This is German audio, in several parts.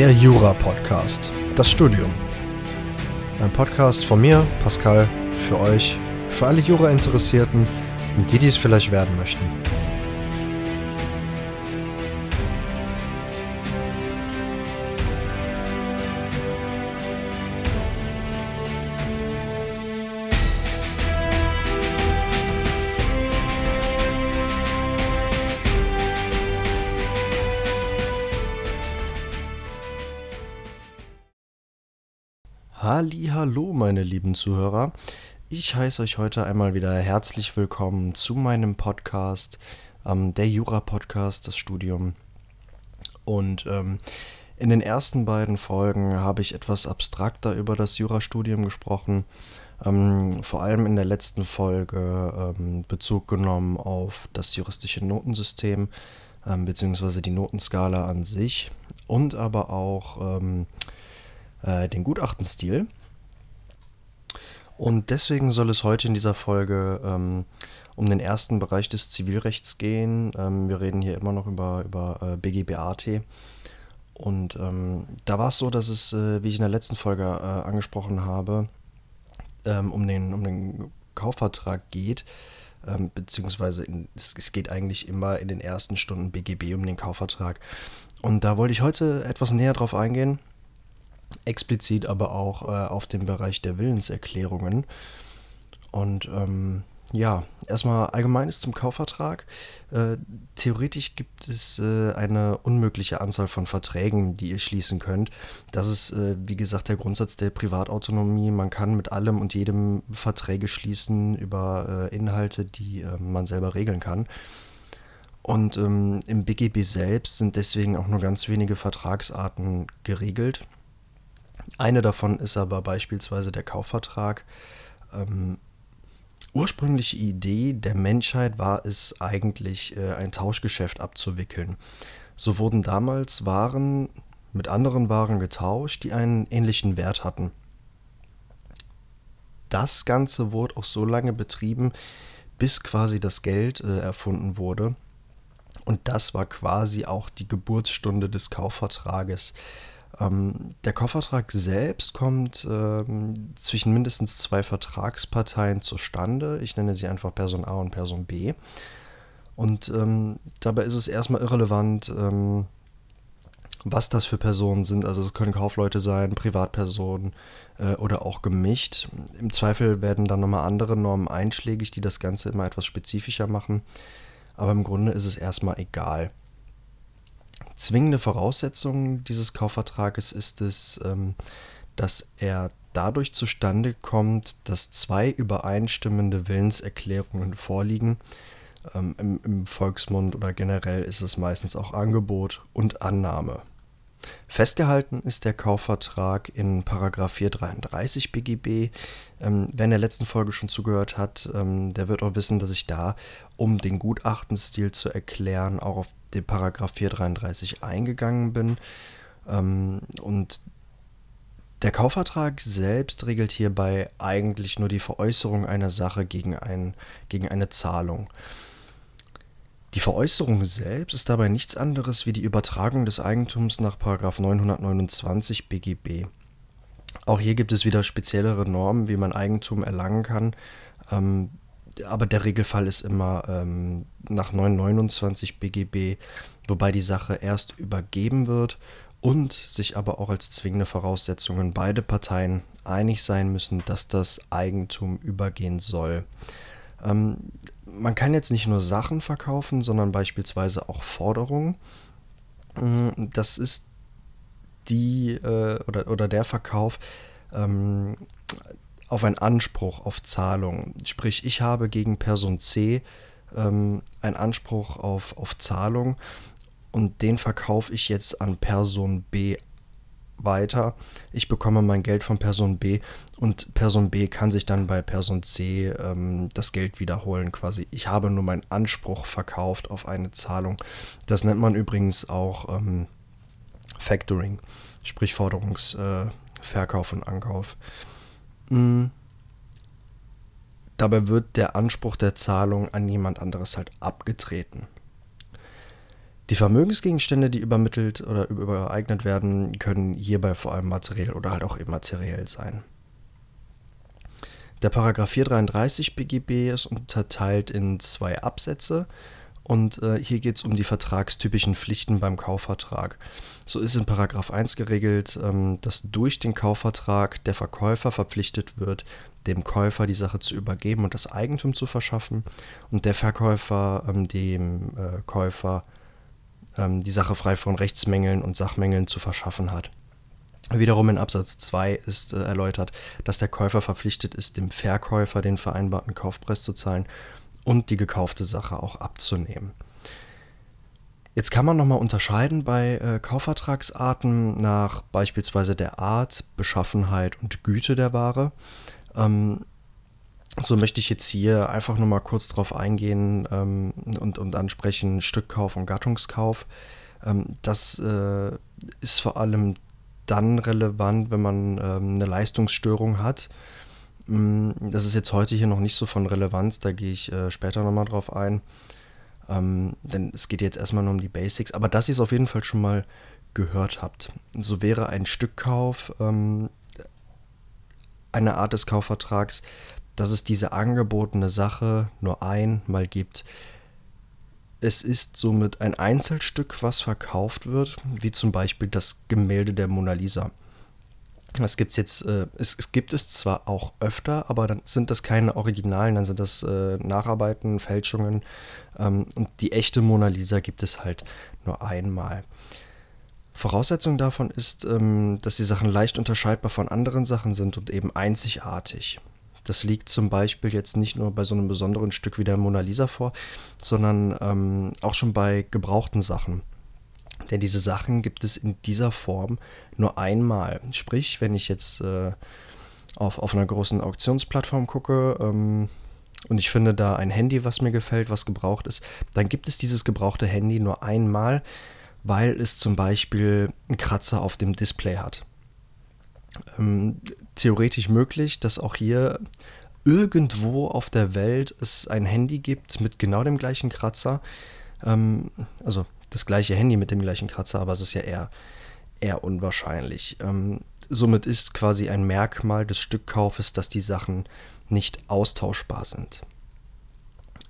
Der Jura-Podcast. Das Studium. Ein Podcast von mir, Pascal, für euch, für alle Jura-Interessierten und die, die es vielleicht werden möchten. Hallo, meine lieben Zuhörer. Ich heiße euch heute einmal wieder herzlich willkommen zu meinem Podcast, ähm, der Jura-Podcast, das Studium. Und ähm, in den ersten beiden Folgen habe ich etwas abstrakter über das Jurastudium gesprochen. Ähm, vor allem in der letzten Folge ähm, Bezug genommen auf das juristische Notensystem ähm, beziehungsweise die Notenskala an sich und aber auch ähm, äh, den Gutachtenstil. Und deswegen soll es heute in dieser Folge ähm, um den ersten Bereich des Zivilrechts gehen. Ähm, wir reden hier immer noch über, über äh, BGBAT. Und ähm, da war es so, dass es, äh, wie ich in der letzten Folge äh, angesprochen habe, ähm, um, den, um den Kaufvertrag geht. Ähm, beziehungsweise in, es, es geht eigentlich immer in den ersten Stunden BGB um den Kaufvertrag. Und da wollte ich heute etwas näher drauf eingehen explizit aber auch äh, auf den Bereich der Willenserklärungen. Und ähm, ja, erstmal allgemeines zum Kaufvertrag. Äh, theoretisch gibt es äh, eine unmögliche Anzahl von Verträgen, die ihr schließen könnt. Das ist, äh, wie gesagt, der Grundsatz der Privatautonomie. Man kann mit allem und jedem Verträge schließen über äh, Inhalte, die äh, man selber regeln kann. Und ähm, im BGB selbst sind deswegen auch nur ganz wenige Vertragsarten geregelt. Eine davon ist aber beispielsweise der Kaufvertrag. Ähm, ursprüngliche Idee der Menschheit war es eigentlich, äh, ein Tauschgeschäft abzuwickeln. So wurden damals Waren mit anderen Waren getauscht, die einen ähnlichen Wert hatten. Das Ganze wurde auch so lange betrieben, bis quasi das Geld äh, erfunden wurde. Und das war quasi auch die Geburtsstunde des Kaufvertrages. Ähm, der Kaufvertrag selbst kommt ähm, zwischen mindestens zwei Vertragsparteien zustande. Ich nenne sie einfach Person A und Person B. Und ähm, dabei ist es erstmal irrelevant, ähm, was das für Personen sind. Also es können Kaufleute sein, Privatpersonen äh, oder auch gemischt. Im Zweifel werden dann nochmal andere Normen einschlägig, die das Ganze immer etwas spezifischer machen. Aber im Grunde ist es erstmal egal. Zwingende Voraussetzung dieses Kaufvertrages ist es, ähm, dass er dadurch zustande kommt, dass zwei übereinstimmende Willenserklärungen vorliegen. Ähm, im, Im Volksmund oder generell ist es meistens auch Angebot und Annahme. Festgehalten ist der Kaufvertrag in Paragraph 433 BGB. Ähm, wer in der letzten Folge schon zugehört hat, ähm, der wird auch wissen, dass ich da, um den Gutachtenstil zu erklären, auch auf den Paragraph 433 eingegangen bin. Ähm, und der Kaufvertrag selbst regelt hierbei eigentlich nur die Veräußerung einer Sache gegen, ein, gegen eine Zahlung. Die Veräußerung selbst ist dabei nichts anderes wie die Übertragung des Eigentums nach 929 BGB. Auch hier gibt es wieder speziellere Normen, wie man Eigentum erlangen kann. Ähm, aber der Regelfall ist immer ähm, nach 929 BGB, wobei die Sache erst übergeben wird und sich aber auch als zwingende Voraussetzungen beide Parteien einig sein müssen, dass das Eigentum übergehen soll. Ähm, man kann jetzt nicht nur Sachen verkaufen, sondern beispielsweise auch Forderungen. Mm, das ist die äh, oder, oder der Verkauf ähm, auf einen Anspruch auf Zahlung. Sprich, ich habe gegen Person C ähm, einen Anspruch auf, auf Zahlung und den verkaufe ich jetzt an Person B weiter. Ich bekomme mein Geld von Person B und Person B kann sich dann bei Person C ähm, das Geld wiederholen quasi. Ich habe nur meinen Anspruch verkauft auf eine Zahlung. Das nennt man übrigens auch ähm, Factoring, sprich Forderungsverkauf äh, und Ankauf. Mhm. Dabei wird der Anspruch der Zahlung an jemand anderes halt abgetreten. Die Vermögensgegenstände, die übermittelt oder übereignet werden, können hierbei vor allem materiell oder halt auch immateriell sein. Der Paragraph 433 BGB ist unterteilt in zwei Absätze und äh, hier geht es um die vertragstypischen Pflichten beim Kaufvertrag. So ist in Paragraph 1 geregelt, ähm, dass durch den Kaufvertrag der Verkäufer verpflichtet wird, dem Käufer die Sache zu übergeben und das Eigentum zu verschaffen und der Verkäufer ähm, dem äh, Käufer ähm, die Sache frei von Rechtsmängeln und Sachmängeln zu verschaffen hat. Wiederum in Absatz 2 ist äh, erläutert, dass der Käufer verpflichtet ist, dem Verkäufer den vereinbarten Kaufpreis zu zahlen und die gekaufte Sache auch abzunehmen. Jetzt kann man nochmal unterscheiden bei äh, Kaufvertragsarten nach beispielsweise der Art, Beschaffenheit und Güte der Ware. Ähm, so möchte ich jetzt hier einfach nur mal kurz drauf eingehen ähm, und, und ansprechen Stückkauf und Gattungskauf. Ähm, das äh, ist vor allem dann relevant, wenn man ähm, eine Leistungsstörung hat. Mm, das ist jetzt heute hier noch nicht so von Relevanz, da gehe ich äh, später nochmal drauf ein. Ähm, denn es geht jetzt erstmal nur um die Basics, aber dass ihr es auf jeden Fall schon mal gehört habt. So wäre ein Stückkauf ähm, eine Art des Kaufvertrags, dass es diese angebotene Sache nur einmal gibt. Es ist somit ein Einzelstück, was verkauft wird, wie zum Beispiel das Gemälde der Mona Lisa. Das gibt's jetzt, äh, es, es, gibt es zwar auch öfter, aber dann sind das keine Originalen, dann sind das äh, Nacharbeiten, Fälschungen. Ähm, und die echte Mona Lisa gibt es halt nur einmal. Voraussetzung davon ist, ähm, dass die Sachen leicht unterscheidbar von anderen Sachen sind und eben einzigartig. Das liegt zum Beispiel jetzt nicht nur bei so einem besonderen Stück wie der Mona Lisa vor, sondern ähm, auch schon bei gebrauchten Sachen. Denn diese Sachen gibt es in dieser Form nur einmal. Sprich, wenn ich jetzt äh, auf, auf einer großen Auktionsplattform gucke ähm, und ich finde da ein Handy, was mir gefällt, was gebraucht ist, dann gibt es dieses gebrauchte Handy nur einmal, weil es zum Beispiel einen Kratzer auf dem Display hat. Ähm, theoretisch möglich, dass auch hier irgendwo auf der Welt es ein Handy gibt mit genau dem gleichen Kratzer. Ähm, also das gleiche Handy mit dem gleichen Kratzer, aber es ist ja eher, eher unwahrscheinlich. Ähm, somit ist quasi ein Merkmal des Stückkaufes, dass die Sachen nicht austauschbar sind.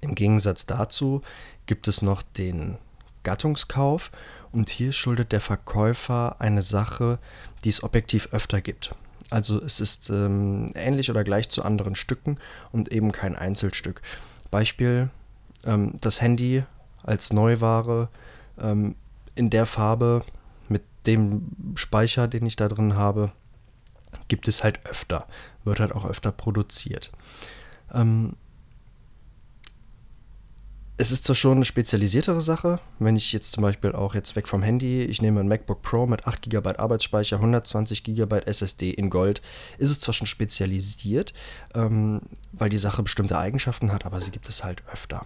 Im Gegensatz dazu gibt es noch den Gattungskauf und hier schuldet der Verkäufer eine Sache, die es objektiv öfter gibt. Also es ist ähm, ähnlich oder gleich zu anderen Stücken und eben kein Einzelstück. Beispiel, ähm, das Handy als Neuware ähm, in der Farbe mit dem Speicher, den ich da drin habe, gibt es halt öfter, wird halt auch öfter produziert. Ähm, es ist zwar schon eine spezialisiertere Sache, wenn ich jetzt zum Beispiel auch jetzt weg vom Handy, ich nehme ein MacBook Pro mit 8 GB Arbeitsspeicher, 120 GB SSD in Gold, ist es zwar schon spezialisiert, ähm, weil die Sache bestimmte Eigenschaften hat, aber sie gibt es halt öfter.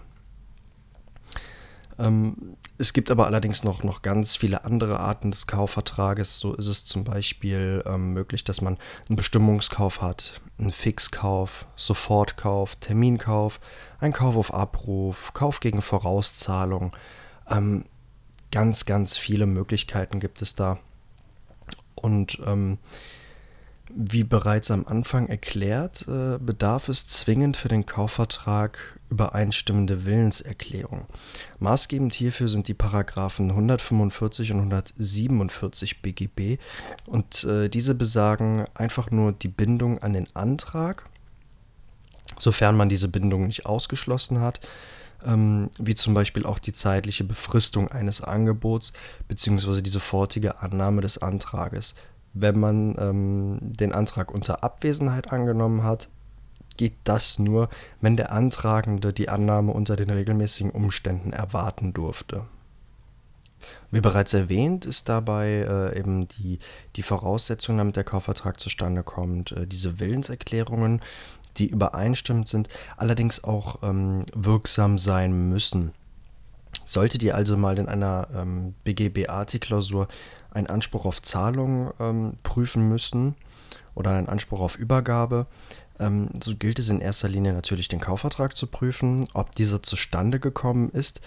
Ähm, es gibt aber allerdings noch, noch ganz viele andere Arten des Kaufvertrages. So ist es zum Beispiel ähm, möglich, dass man einen Bestimmungskauf hat, einen Fixkauf, Sofortkauf, Terminkauf, ein Kauf auf Abruf, Kauf gegen Vorauszahlung. Ähm, ganz, ganz viele Möglichkeiten gibt es da. Und ähm, wie bereits am Anfang erklärt, äh, bedarf es zwingend für den Kaufvertrag übereinstimmende Willenserklärung. Maßgebend hierfür sind die Paragraphen 145 und 147 BGB und äh, diese besagen einfach nur die Bindung an den Antrag, sofern man diese Bindung nicht ausgeschlossen hat, ähm, wie zum Beispiel auch die zeitliche Befristung eines Angebots bzw. die sofortige Annahme des Antrages wenn man ähm, den Antrag unter Abwesenheit angenommen hat, geht das nur, wenn der Antragende die Annahme unter den regelmäßigen Umständen erwarten durfte. Wie bereits erwähnt, ist dabei äh, eben die, die Voraussetzung, damit der Kaufvertrag zustande kommt, äh, diese Willenserklärungen, die übereinstimmend sind, allerdings auch ähm, wirksam sein müssen. Solltet ihr also mal in einer ähm, BGB-AT-Klausur einen Anspruch auf Zahlung ähm, prüfen müssen oder einen Anspruch auf Übergabe, ähm, so gilt es in erster Linie natürlich den Kaufvertrag zu prüfen, ob dieser zustande gekommen ist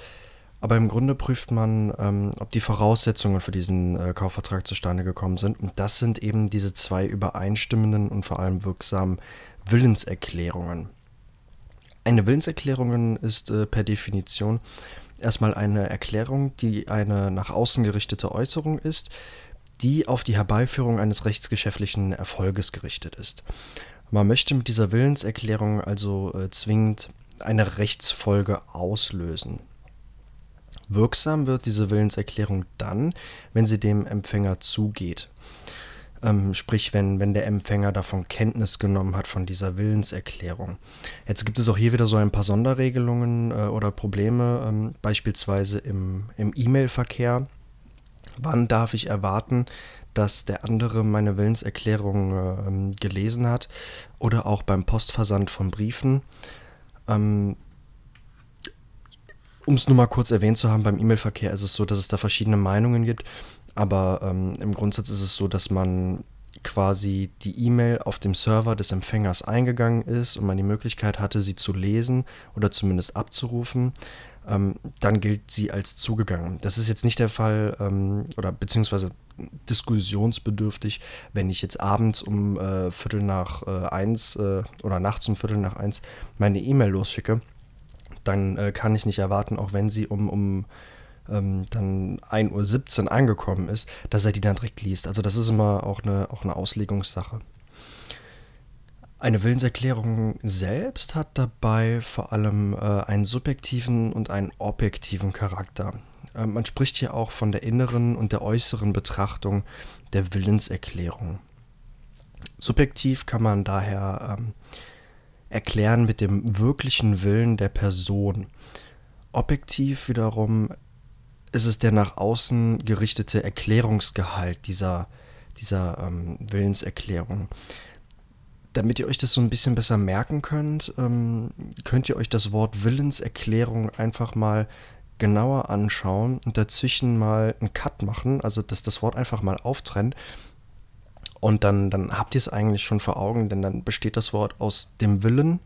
Aber im Grunde prüft man, ähm, ob die Voraussetzungen für diesen äh, Kaufvertrag zustande gekommen sind. Und das sind eben diese zwei übereinstimmenden und vor allem wirksamen Willenserklärungen. Eine Willenserklärung ist äh, per Definition erstmal eine Erklärung, die eine nach außen gerichtete Äußerung ist, die auf die Herbeiführung eines rechtsgeschäftlichen Erfolges gerichtet ist. Man möchte mit dieser Willenserklärung also äh, zwingend eine Rechtsfolge auslösen. Wirksam wird diese Willenserklärung dann, wenn sie dem Empfänger zugeht. Ähm, sprich, wenn, wenn der Empfänger davon Kenntnis genommen hat von dieser Willenserklärung. Jetzt gibt es auch hier wieder so ein paar Sonderregelungen äh, oder Probleme, ähm, beispielsweise im, im E-Mail-Verkehr. Wann darf ich erwarten, dass der andere meine Willenserklärung äh, gelesen hat oder auch beim Postversand von Briefen? Ähm, um es nur mal kurz erwähnt zu haben, beim E-Mail-Verkehr ist es so, dass es da verschiedene Meinungen gibt. Aber ähm, im Grundsatz ist es so, dass man quasi die E-Mail auf dem Server des Empfängers eingegangen ist und man die Möglichkeit hatte, sie zu lesen oder zumindest abzurufen, ähm, dann gilt sie als zugegangen. Das ist jetzt nicht der Fall ähm, oder beziehungsweise diskussionsbedürftig, wenn ich jetzt abends um äh, Viertel nach äh, eins äh, oder nachts um Viertel nach eins meine E-Mail losschicke dann äh, kann ich nicht erwarten, auch wenn sie um, um ähm, dann 1.17 Uhr angekommen ist, dass er die dann direkt liest. Also das ist immer auch eine, auch eine Auslegungssache. Eine Willenserklärung selbst hat dabei vor allem äh, einen subjektiven und einen objektiven Charakter. Äh, man spricht hier auch von der inneren und der äußeren Betrachtung der Willenserklärung. Subjektiv kann man daher ähm, erklären mit dem wirklichen Willen der Person. Objektiv wiederum ist es der nach außen gerichtete Erklärungsgehalt dieser, dieser ähm, Willenserklärung. Damit ihr euch das so ein bisschen besser merken könnt, ähm, könnt ihr euch das Wort Willenserklärung einfach mal genauer anschauen und dazwischen mal einen Cut machen, also dass das Wort einfach mal auftrennt und dann, dann habt ihr es eigentlich schon vor Augen, denn dann besteht das Wort aus dem Willen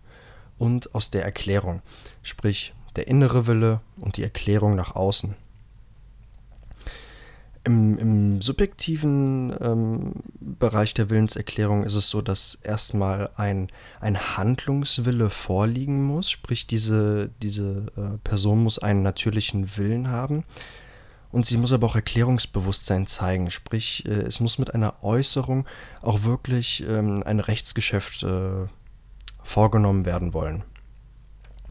und aus der Erklärung. Sprich, der innere Wille und die Erklärung nach außen. Im, im subjektiven ähm, Bereich der Willenserklärung ist es so, dass erstmal ein, ein Handlungswille vorliegen muss, sprich diese, diese äh, Person muss einen natürlichen Willen haben. Und sie muss aber auch Erklärungsbewusstsein zeigen, sprich, äh, es muss mit einer Äußerung auch wirklich ähm, ein Rechtsgeschäft äh, vorgenommen werden wollen.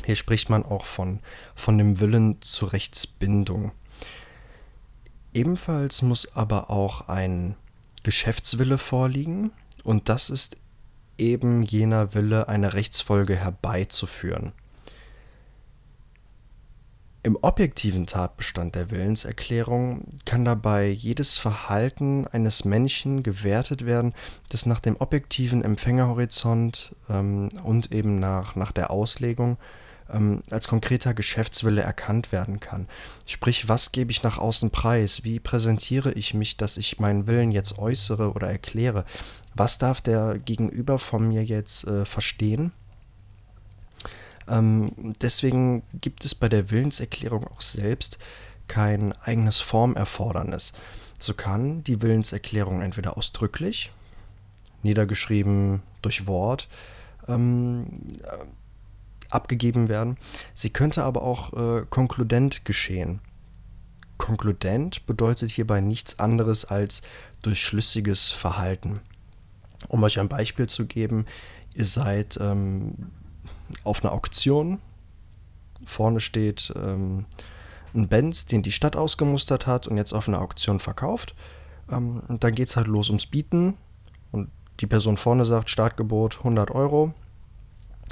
Hier spricht man auch von, von dem Willen zur Rechtsbindung. Ebenfalls muss aber auch ein Geschäftswille vorliegen und das ist eben jener Wille, eine Rechtsfolge herbeizuführen. Im objektiven Tatbestand der Willenserklärung kann dabei jedes Verhalten eines Menschen gewertet werden, das nach dem objektiven Empfängerhorizont ähm, und eben nach, nach der Auslegung ähm, als konkreter Geschäftswille erkannt werden kann. Sprich, was gebe ich nach außen preis? Wie präsentiere ich mich, dass ich meinen Willen jetzt äußere oder erkläre? Was darf der Gegenüber von mir jetzt äh, verstehen? Ähm, deswegen gibt es bei der Willenserklärung auch selbst kein eigenes Formerfordernis. So kann die Willenserklärung entweder ausdrücklich, niedergeschrieben durch Wort, ähm, äh, abgegeben werden. Sie könnte aber auch äh, konkludent geschehen. Konkludent bedeutet hierbei nichts anderes als durch schlüssiges Verhalten. Um euch ein Beispiel zu geben, ihr seid ähm, auf einer Auktion. Vorne steht ähm, ein Benz, den die Stadt ausgemustert hat und jetzt auf einer Auktion verkauft. Ähm, dann geht es halt los ums Bieten. Und die Person vorne sagt, Startgebot 100 Euro.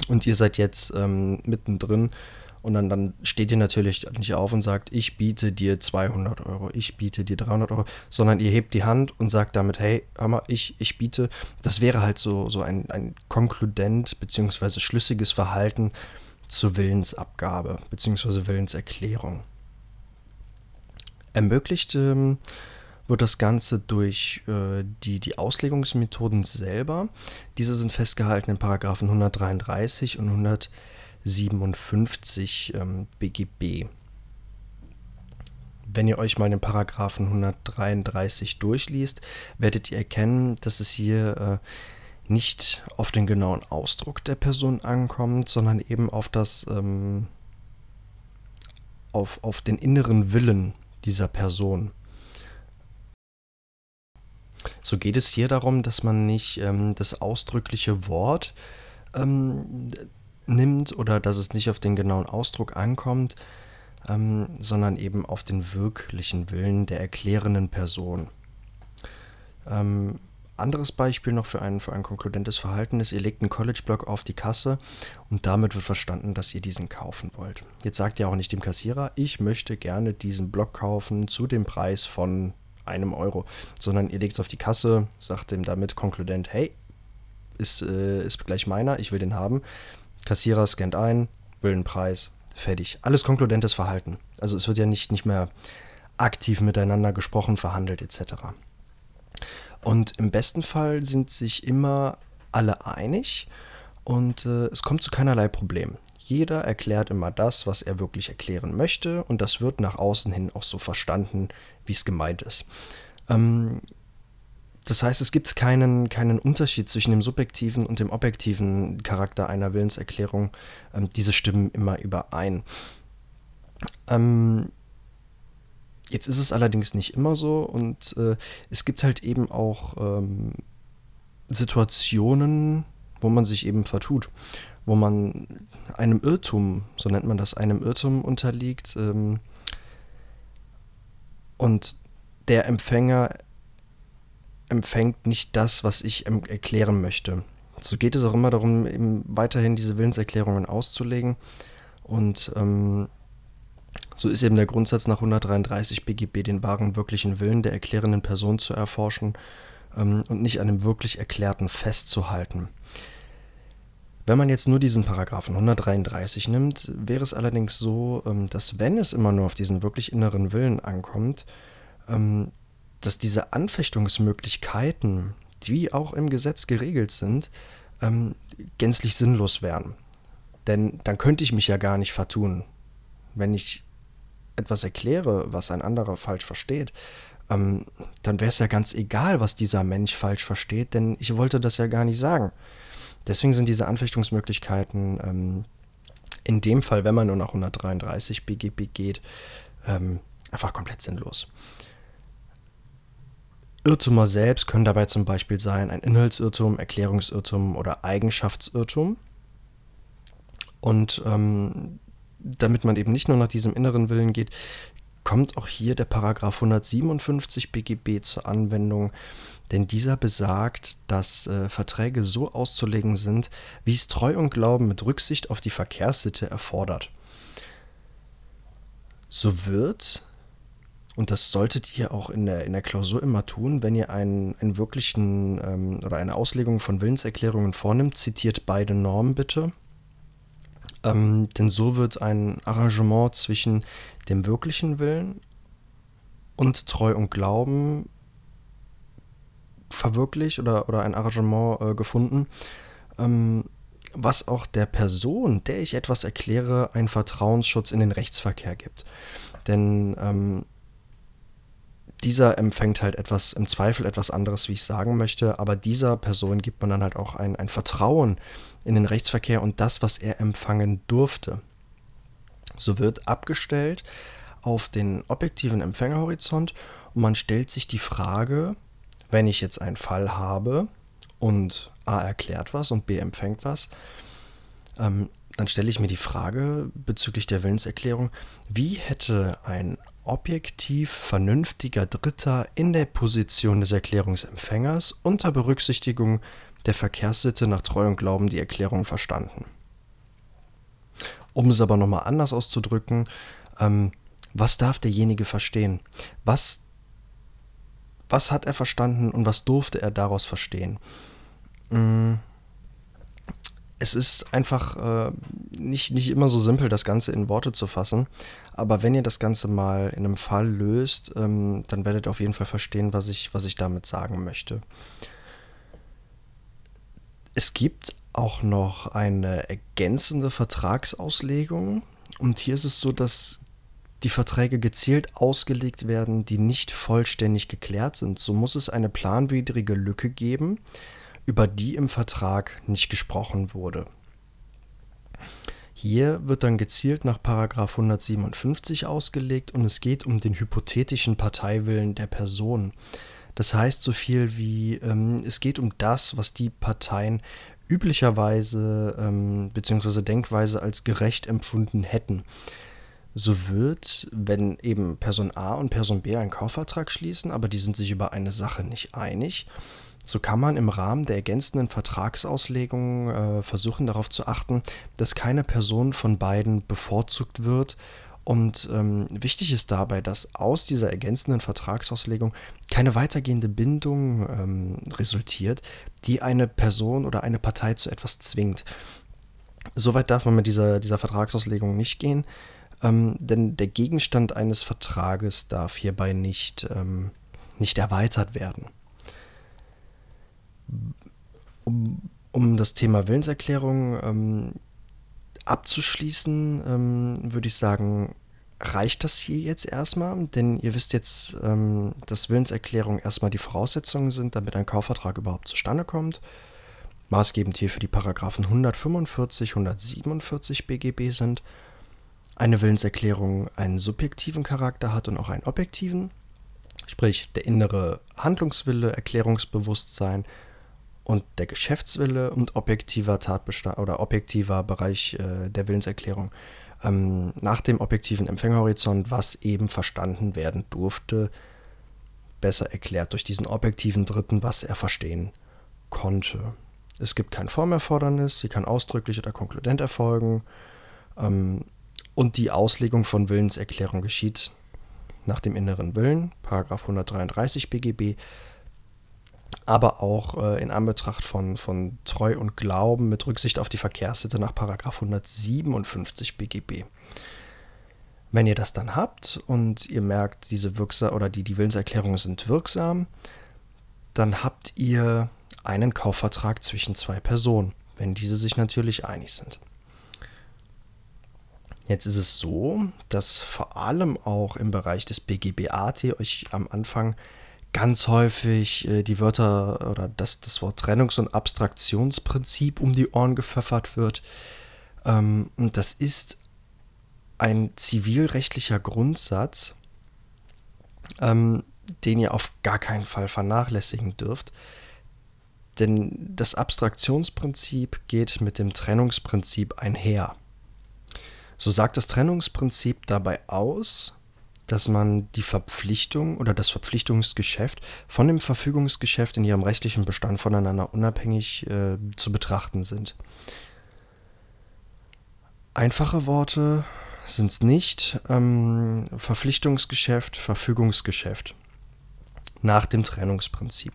Und ihr seid jetzt ähm, mittendrin und dann, dann steht ihr natürlich nicht auf und sagt, ich biete dir 200 Euro, ich biete dir 300 Euro, sondern ihr hebt die Hand und sagt damit, hey, mal, ich, ich biete. Das wäre halt so, so ein, ein konkludent bzw. schlüssiges Verhalten zur Willensabgabe bzw. Willenserklärung. Ermöglicht ähm, wird das Ganze durch äh, die, die Auslegungsmethoden selber. Diese sind festgehalten in Paragraphen 133 und 134. 57 ähm, BGB. wenn ihr euch mal den Paragraphen 133 durchliest, werdet ihr erkennen, dass es hier äh, nicht auf den genauen Ausdruck der Person ankommt, sondern eben auf das ähm, auf, auf den inneren Willen dieser Person. So geht es hier darum, dass man nicht ähm, das ausdrückliche Wort ähm, nimmt oder dass es nicht auf den genauen Ausdruck ankommt, ähm, sondern eben auf den wirklichen Willen der erklärenden Person. Ähm, anderes Beispiel noch für ein, für ein konkludentes Verhalten ist, ihr legt einen College-Block auf die Kasse und damit wird verstanden, dass ihr diesen kaufen wollt. Jetzt sagt ihr auch nicht dem Kassierer, ich möchte gerne diesen Block kaufen zu dem Preis von einem Euro, sondern ihr legt es auf die Kasse, sagt dem damit konkludent, hey, ist, äh, ist gleich meiner, ich will den haben. Kassierer scannt ein, will einen Preis, fertig. Alles konkludentes Verhalten. Also es wird ja nicht, nicht mehr aktiv miteinander gesprochen, verhandelt etc. Und im besten Fall sind sich immer alle einig und äh, es kommt zu keinerlei Problem. Jeder erklärt immer das, was er wirklich erklären möchte und das wird nach außen hin auch so verstanden, wie es gemeint ist. Ähm, das heißt, es gibt keinen, keinen Unterschied zwischen dem subjektiven und dem objektiven Charakter einer Willenserklärung. Ähm, diese stimmen immer überein. Ähm, jetzt ist es allerdings nicht immer so und äh, es gibt halt eben auch ähm, Situationen, wo man sich eben vertut, wo man einem Irrtum, so nennt man das, einem Irrtum unterliegt ähm, und der Empfänger empfängt nicht das, was ich erklären möchte. So geht es auch immer darum, eben weiterhin diese Willenserklärungen auszulegen. Und ähm, so ist eben der Grundsatz nach 133 BGB, den wahren wirklichen Willen der erklärenden Person zu erforschen ähm, und nicht an dem wirklich Erklärten festzuhalten. Wenn man jetzt nur diesen Paragraphen 133 nimmt, wäre es allerdings so, ähm, dass wenn es immer nur auf diesen wirklich inneren Willen ankommt, ähm, dass diese Anfechtungsmöglichkeiten, die auch im Gesetz geregelt sind, ähm, gänzlich sinnlos wären. Denn dann könnte ich mich ja gar nicht vertun. Wenn ich etwas erkläre, was ein anderer falsch versteht, dann wäre es ja ganz egal, was dieser Mensch falsch versteht, denn ich wollte das ja gar nicht sagen. Deswegen sind diese Anfechtungsmöglichkeiten ähm, in dem Fall, wenn man nur nach 133 BGB geht, ähm, einfach komplett sinnlos. Irrtümer selbst können dabei zum Beispiel sein ein Inhaltsirrtum, Erklärungsirrtum oder Eigenschaftsirrtum. Und ähm, damit man eben nicht nur nach diesem inneren Willen geht, kommt auch hier der Paragraph 157 BGB zur Anwendung, denn dieser besagt, dass äh, Verträge so auszulegen sind, wie es Treu und Glauben mit Rücksicht auf die Verkehrssitte erfordert. So wird und das solltet ihr auch in der, in der Klausur immer tun, wenn ihr einen, einen wirklichen ähm, oder eine Auslegung von Willenserklärungen vornimmt, zitiert beide Normen bitte. Ähm, denn so wird ein Arrangement zwischen dem wirklichen Willen und Treu und Glauben verwirklicht oder, oder ein Arrangement äh, gefunden, ähm, was auch der Person, der ich etwas erkläre, einen Vertrauensschutz in den Rechtsverkehr gibt. Denn ähm, dieser empfängt halt etwas, im Zweifel etwas anderes, wie ich sagen möchte, aber dieser Person gibt man dann halt auch ein, ein Vertrauen in den Rechtsverkehr und das, was er empfangen durfte. So wird abgestellt auf den objektiven Empfängerhorizont und man stellt sich die Frage, wenn ich jetzt einen Fall habe und A erklärt was und B empfängt was, ähm, dann stelle ich mir die Frage bezüglich der Willenserklärung, wie hätte ein objektiv vernünftiger Dritter in der Position des Erklärungsempfängers unter Berücksichtigung der Verkehrssitte nach Treu und Glauben die Erklärung verstanden. Um es aber nochmal anders auszudrücken, ähm, was darf derjenige verstehen? Was, was hat er verstanden und was durfte er daraus verstehen? Hm es ist einfach äh, nicht, nicht immer so simpel, das Ganze in Worte zu fassen. Aber wenn ihr das Ganze mal in einem Fall löst, ähm, dann werdet ihr auf jeden Fall verstehen, was ich, was ich damit sagen möchte. Es gibt auch noch eine ergänzende Vertragsauslegung. Und hier ist es so, dass die Verträge gezielt ausgelegt werden, die nicht vollständig geklärt sind, so muss es eine planwidrige Lücke geben, über die im Vertrag nicht gesprochen wurde. Hier wird dann gezielt nach 157 ausgelegt und es geht um den hypothetischen Parteiwillen der Person. Das heißt so viel wie, ähm, es geht um das, was die Parteien üblicherweise ähm, bzw. Denkweise als gerecht empfunden hätten. So wird, wenn eben Person A und Person B einen Kaufvertrag schließen, aber die sind sich über eine Sache nicht einig, so kann man im Rahmen der ergänzenden Vertragsauslegung äh, versuchen darauf zu achten, dass keine Person von beiden bevorzugt wird. Und ähm, wichtig ist dabei, dass aus dieser ergänzenden Vertragsauslegung keine weitergehende Bindung ähm, resultiert, die eine Person oder eine Partei zu etwas zwingt. Soweit darf man mit dieser, dieser Vertragsauslegung nicht gehen ähm, denn der Gegenstand eines Vertrages darf hierbei nicht, ähm, nicht erweitert werden. Um, um das Thema Willenserklärung ähm, abzuschließen, ähm, würde ich sagen, reicht das hier jetzt erstmal, denn ihr wisst jetzt, ähm, dass Willenserklärungen erstmal die Voraussetzungen sind, damit ein Kaufvertrag überhaupt zustande kommt. Maßgebend hier für die Paragraphen 145, 147 BGB sind eine Willenserklärung einen subjektiven Charakter hat und auch einen objektiven, sprich der innere Handlungswille, Erklärungsbewusstsein und der Geschäftswille und objektiver Tatbestand oder objektiver Bereich äh, der Willenserklärung ähm, nach dem objektiven Empfängerhorizont, was eben verstanden werden durfte, besser erklärt durch diesen objektiven Dritten, was er verstehen konnte. Es gibt kein Formerfordernis, sie kann ausdrücklich oder konkludent erfolgen. Ähm, und die Auslegung von Willenserklärung geschieht nach dem inneren Willen, Paragraph 133 BGB, aber auch äh, in Anbetracht von, von Treu und Glauben mit Rücksicht auf die Verkehrssitte nach Paragraph 157 BGB. Wenn ihr das dann habt und ihr merkt, diese Wirksam oder die, die Willenserklärungen sind wirksam, dann habt ihr einen Kaufvertrag zwischen zwei Personen, wenn diese sich natürlich einig sind. Jetzt ist es so, dass vor allem auch im Bereich des BGBAT euch am Anfang ganz häufig äh, die Wörter oder das, das Wort Trennungs- und Abstraktionsprinzip um die Ohren gepfeffert wird. Ähm, und das ist ein zivilrechtlicher Grundsatz, ähm, den ihr auf gar keinen Fall vernachlässigen dürft. Denn das Abstraktionsprinzip geht mit dem Trennungsprinzip einher. So sagt das Trennungsprinzip dabei aus, dass man die Verpflichtung oder das Verpflichtungsgeschäft von dem Verfügungsgeschäft in ihrem rechtlichen Bestand voneinander unabhängig äh, zu betrachten sind. Einfache Worte sind es nicht. Ähm, Verpflichtungsgeschäft, Verfügungsgeschäft. Nach dem Trennungsprinzip.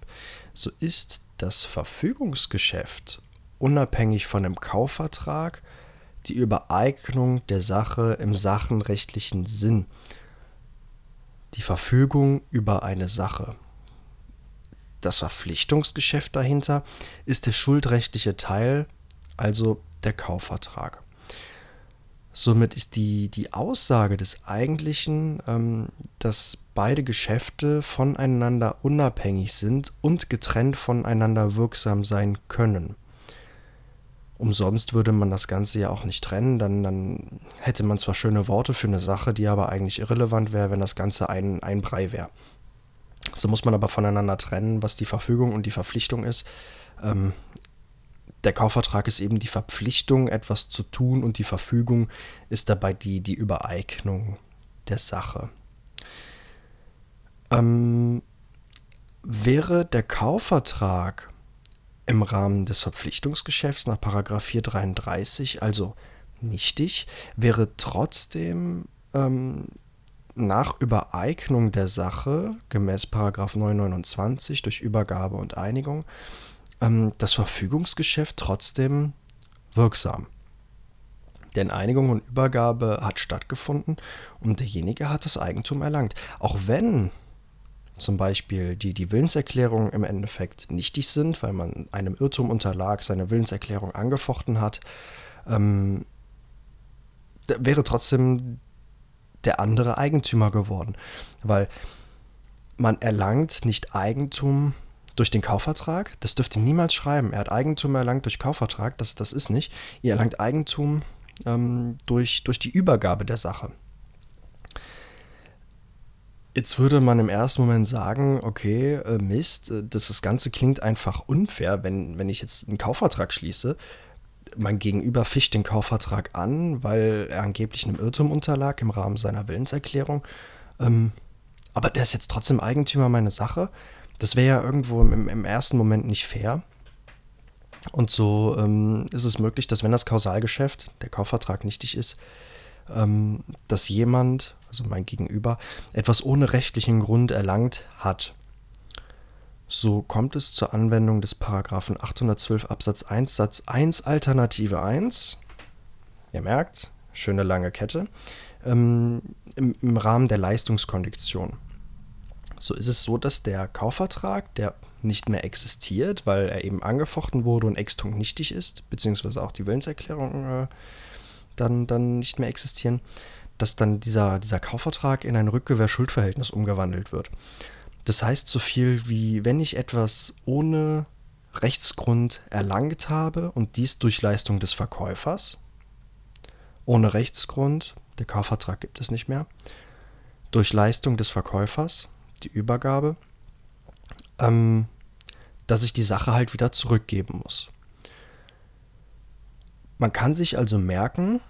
So ist das Verfügungsgeschäft unabhängig von dem Kaufvertrag die Übereignung der Sache im sachenrechtlichen Sinn, die Verfügung über eine Sache. Das Verpflichtungsgeschäft dahinter ist der schuldrechtliche Teil, also der Kaufvertrag. Somit ist die, die Aussage des Eigentlichen, ähm, dass beide Geschäfte voneinander unabhängig sind und getrennt voneinander wirksam sein können umsonst würde man das Ganze ja auch nicht trennen. Dann, dann hätte man zwar schöne Worte für eine Sache, die aber eigentlich irrelevant wäre, wenn das Ganze ein, ein Brei wäre. So muss man aber voneinander trennen, was die Verfügung und die Verpflichtung ist. Ähm, der Kaufvertrag ist eben die Verpflichtung, etwas zu tun und die Verfügung ist dabei die, die Übereignung der Sache. Ähm, wäre der Kaufvertrag im Rahmen des Verpflichtungsgeschäfts nach 433, also nichtig, wäre trotzdem ähm, nach Übereignung der Sache gemäß 929 durch Übergabe und Einigung ähm, das Verfügungsgeschäft trotzdem wirksam. Denn Einigung und Übergabe hat stattgefunden und derjenige hat das Eigentum erlangt. Auch wenn zum Beispiel die, die Willenserklärungen im Endeffekt nichtig sind, weil man einem Irrtum unterlag, seine Willenserklärung angefochten hat, ähm, wäre trotzdem der andere Eigentümer geworden. Weil man erlangt nicht Eigentum durch den Kaufvertrag. Das dürft ihr niemals schreiben. Er hat Eigentum erlangt durch Kaufvertrag. Das, das ist nicht. Ihr erlangt Eigentum ähm, durch, durch die Übergabe der Sache. Jetzt würde man im ersten Moment sagen, okay, äh, Mist, äh, das, das Ganze klingt einfach unfair, wenn, wenn ich jetzt einen Kaufvertrag schließe. Mein Gegenüber fischt den Kaufvertrag an, weil er angeblich einem Irrtum unterlag im Rahmen seiner Willenserklärung. Ähm, aber der ist jetzt trotzdem Eigentümer meiner Sache. Das wäre ja irgendwo im, im, ersten Moment nicht fair. Und so ähm, ist es möglich, dass wenn das Kausalgeschäft, der Kaufvertrag nichtig ist, ähm, dass jemand, also mein Gegenüber, etwas ohne rechtlichen Grund erlangt hat. So kommt es zur Anwendung des Paragraphen 812 Absatz 1 Satz 1 Alternative 1. Ihr merkt, schöne lange Kette, ähm, im, im Rahmen der Leistungskondition. So ist es so, dass der Kaufvertrag, der nicht mehr existiert, weil er eben angefochten wurde und extunkt nichtig ist, beziehungsweise auch die Willenserklärung äh, dann, dann nicht mehr existieren, dass dann dieser, dieser Kaufvertrag in ein Rückgewehrschuldverhältnis umgewandelt wird. Das heißt so viel wie, wenn ich etwas ohne Rechtsgrund erlangt habe und dies durch Leistung des Verkäufers, ohne Rechtsgrund, der Kaufvertrag gibt es nicht mehr, durch Leistung des Verkäufers, die Übergabe, ähm, dass ich die Sache halt wieder zurückgeben muss. Man kann sich also merken,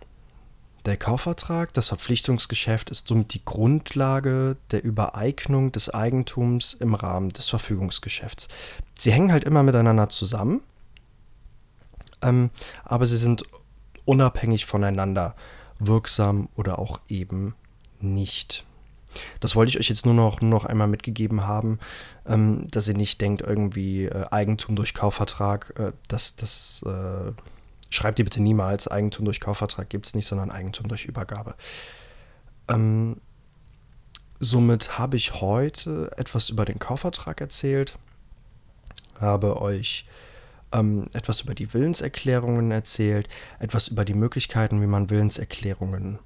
der Kaufvertrag, das Verpflichtungsgeschäft ist somit die Grundlage der Übereignung des Eigentums im Rahmen des Verfügungsgeschäfts. Sie hängen halt immer miteinander zusammen, ähm, aber sie sind unabhängig voneinander wirksam oder auch eben nicht. Das wollte ich euch jetzt nur noch, nur noch einmal mitgegeben haben, ähm, dass ihr nicht denkt, irgendwie äh, Eigentum durch Kaufvertrag, äh, das, das äh, schreibt ihr bitte niemals, Eigentum durch Kaufvertrag gibt es nicht, sondern Eigentum durch Übergabe. Ähm, somit habe ich heute etwas über den Kaufvertrag erzählt, habe euch ähm, etwas über die Willenserklärungen erzählt, etwas über die Möglichkeiten, wie man Willenserklärungen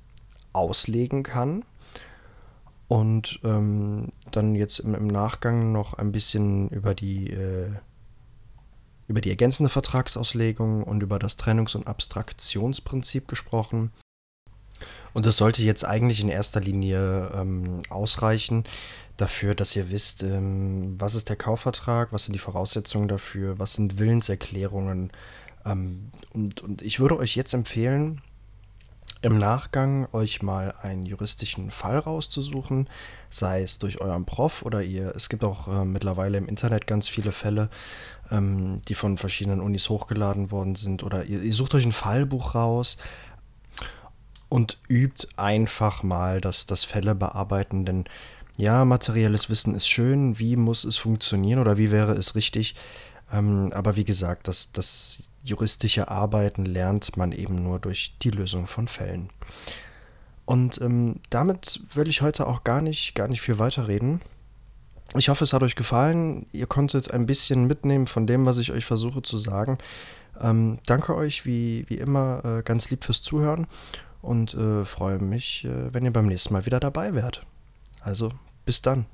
auslegen kann. Und ähm, dann jetzt im, im, Nachgang noch ein bisschen über die äh, über die ergänzende Vertragsauslegung und über das Trennungs- und Abstraktionsprinzip gesprochen. Und das sollte jetzt eigentlich in erster Linie ähm, ausreichen dafür, dass ihr wisst, ähm, was ist der Kaufvertrag, was sind die Voraussetzungen dafür, was sind Willenserklärungen. Ähm, und, und ich würde euch jetzt empfehlen, im Nachgang euch mal einen juristischen Fall rauszusuchen, sei es durch euren Prof oder ihr. Es gibt auch äh, mittlerweile im Internet ganz viele Fälle, ähm, die von verschiedenen Unis hochgeladen worden sind. Oder ihr, ihr sucht euch ein Fallbuch raus und übt einfach mal das, das Fälle bearbeiten, denn ja, materielles Wissen ist schön, wie muss es funktionieren oder wie wäre es richtig. Ähm, aber wie gesagt, das, das juristische Arbeiten lernt man eben nur durch die Lösung von Fällen. Und ähm, damit will ich heute auch gar nicht, gar nicht viel weiterreden. Ich hoffe, es hat euch gefallen. Ihr konntet ein bisschen mitnehmen von dem, was ich euch versuche zu sagen. Ähm, danke euch wie, wie immer äh, ganz lieb fürs Zuhören und äh, freue mich, äh, wenn ihr beim nächsten Mal wieder dabei wärt. Also bis dann.